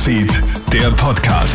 Newsfeed, der Podcast.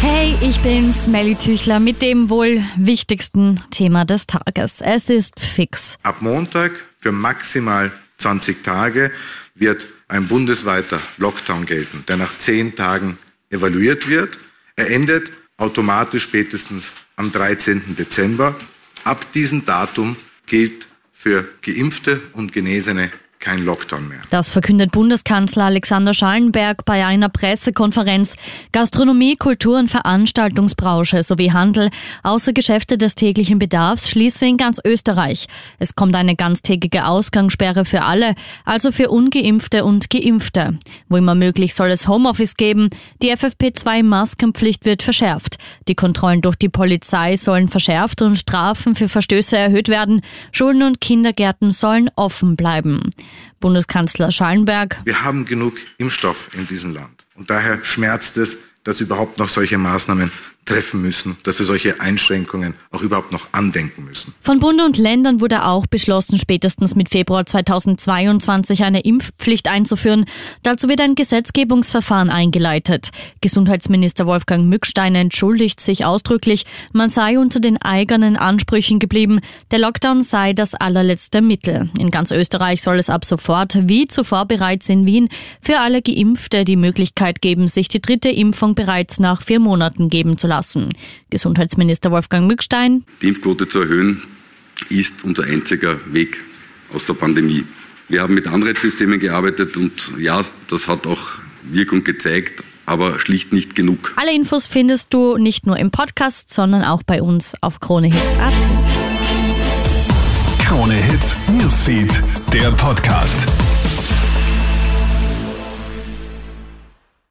Hey, ich bin Smelly Tüchler mit dem wohl wichtigsten Thema des Tages. Es ist fix. Ab Montag für maximal 20 Tage wird ein bundesweiter Lockdown gelten, der nach zehn Tagen evaluiert wird. Er endet automatisch spätestens am 13. Dezember. Ab diesem Datum gilt für Geimpfte und Genesene kein Lockdown mehr. Das verkündet Bundeskanzler Alexander Schallenberg bei einer Pressekonferenz. Gastronomie, Kultur und Veranstaltungsbranche sowie Handel außer Geschäfte des täglichen Bedarfs schließen in ganz Österreich. Es kommt eine ganztägige Ausgangssperre für alle, also für ungeimpfte und geimpfte. Wo immer möglich soll es Homeoffice geben. Die FFP2-Maskenpflicht wird verschärft. Die Kontrollen durch die Polizei sollen verschärft und Strafen für Verstöße erhöht werden. Schulen und Kindergärten sollen offen bleiben. Bundeskanzler Schallenberg. Wir haben genug Impfstoff in diesem Land. Und daher schmerzt es, dass überhaupt noch solche Maßnahmen treffen müssen, dass wir solche Einschränkungen auch überhaupt noch andenken müssen. Von Bund und Ländern wurde auch beschlossen, spätestens mit Februar 2022 eine Impfpflicht einzuführen. Dazu wird ein Gesetzgebungsverfahren eingeleitet. Gesundheitsminister Wolfgang Mückstein entschuldigt sich ausdrücklich, man sei unter den eigenen Ansprüchen geblieben. Der Lockdown sei das allerletzte Mittel. In ganz Österreich soll es ab sofort, wie zuvor bereits in Wien, für alle Geimpfte die Möglichkeit geben, sich die dritte Impfung bereits nach vier Monaten geben zu lassen. Gesundheitsminister Wolfgang Mückstein. Die Impfquote zu erhöhen ist unser einziger Weg aus der Pandemie. Wir haben mit Anreizsystemen gearbeitet und ja, das hat auch Wirkung gezeigt, aber schlicht nicht genug. Alle Infos findest du nicht nur im Podcast, sondern auch bei uns auf KroneHit.at. KroneHit Newsfeed, der Podcast.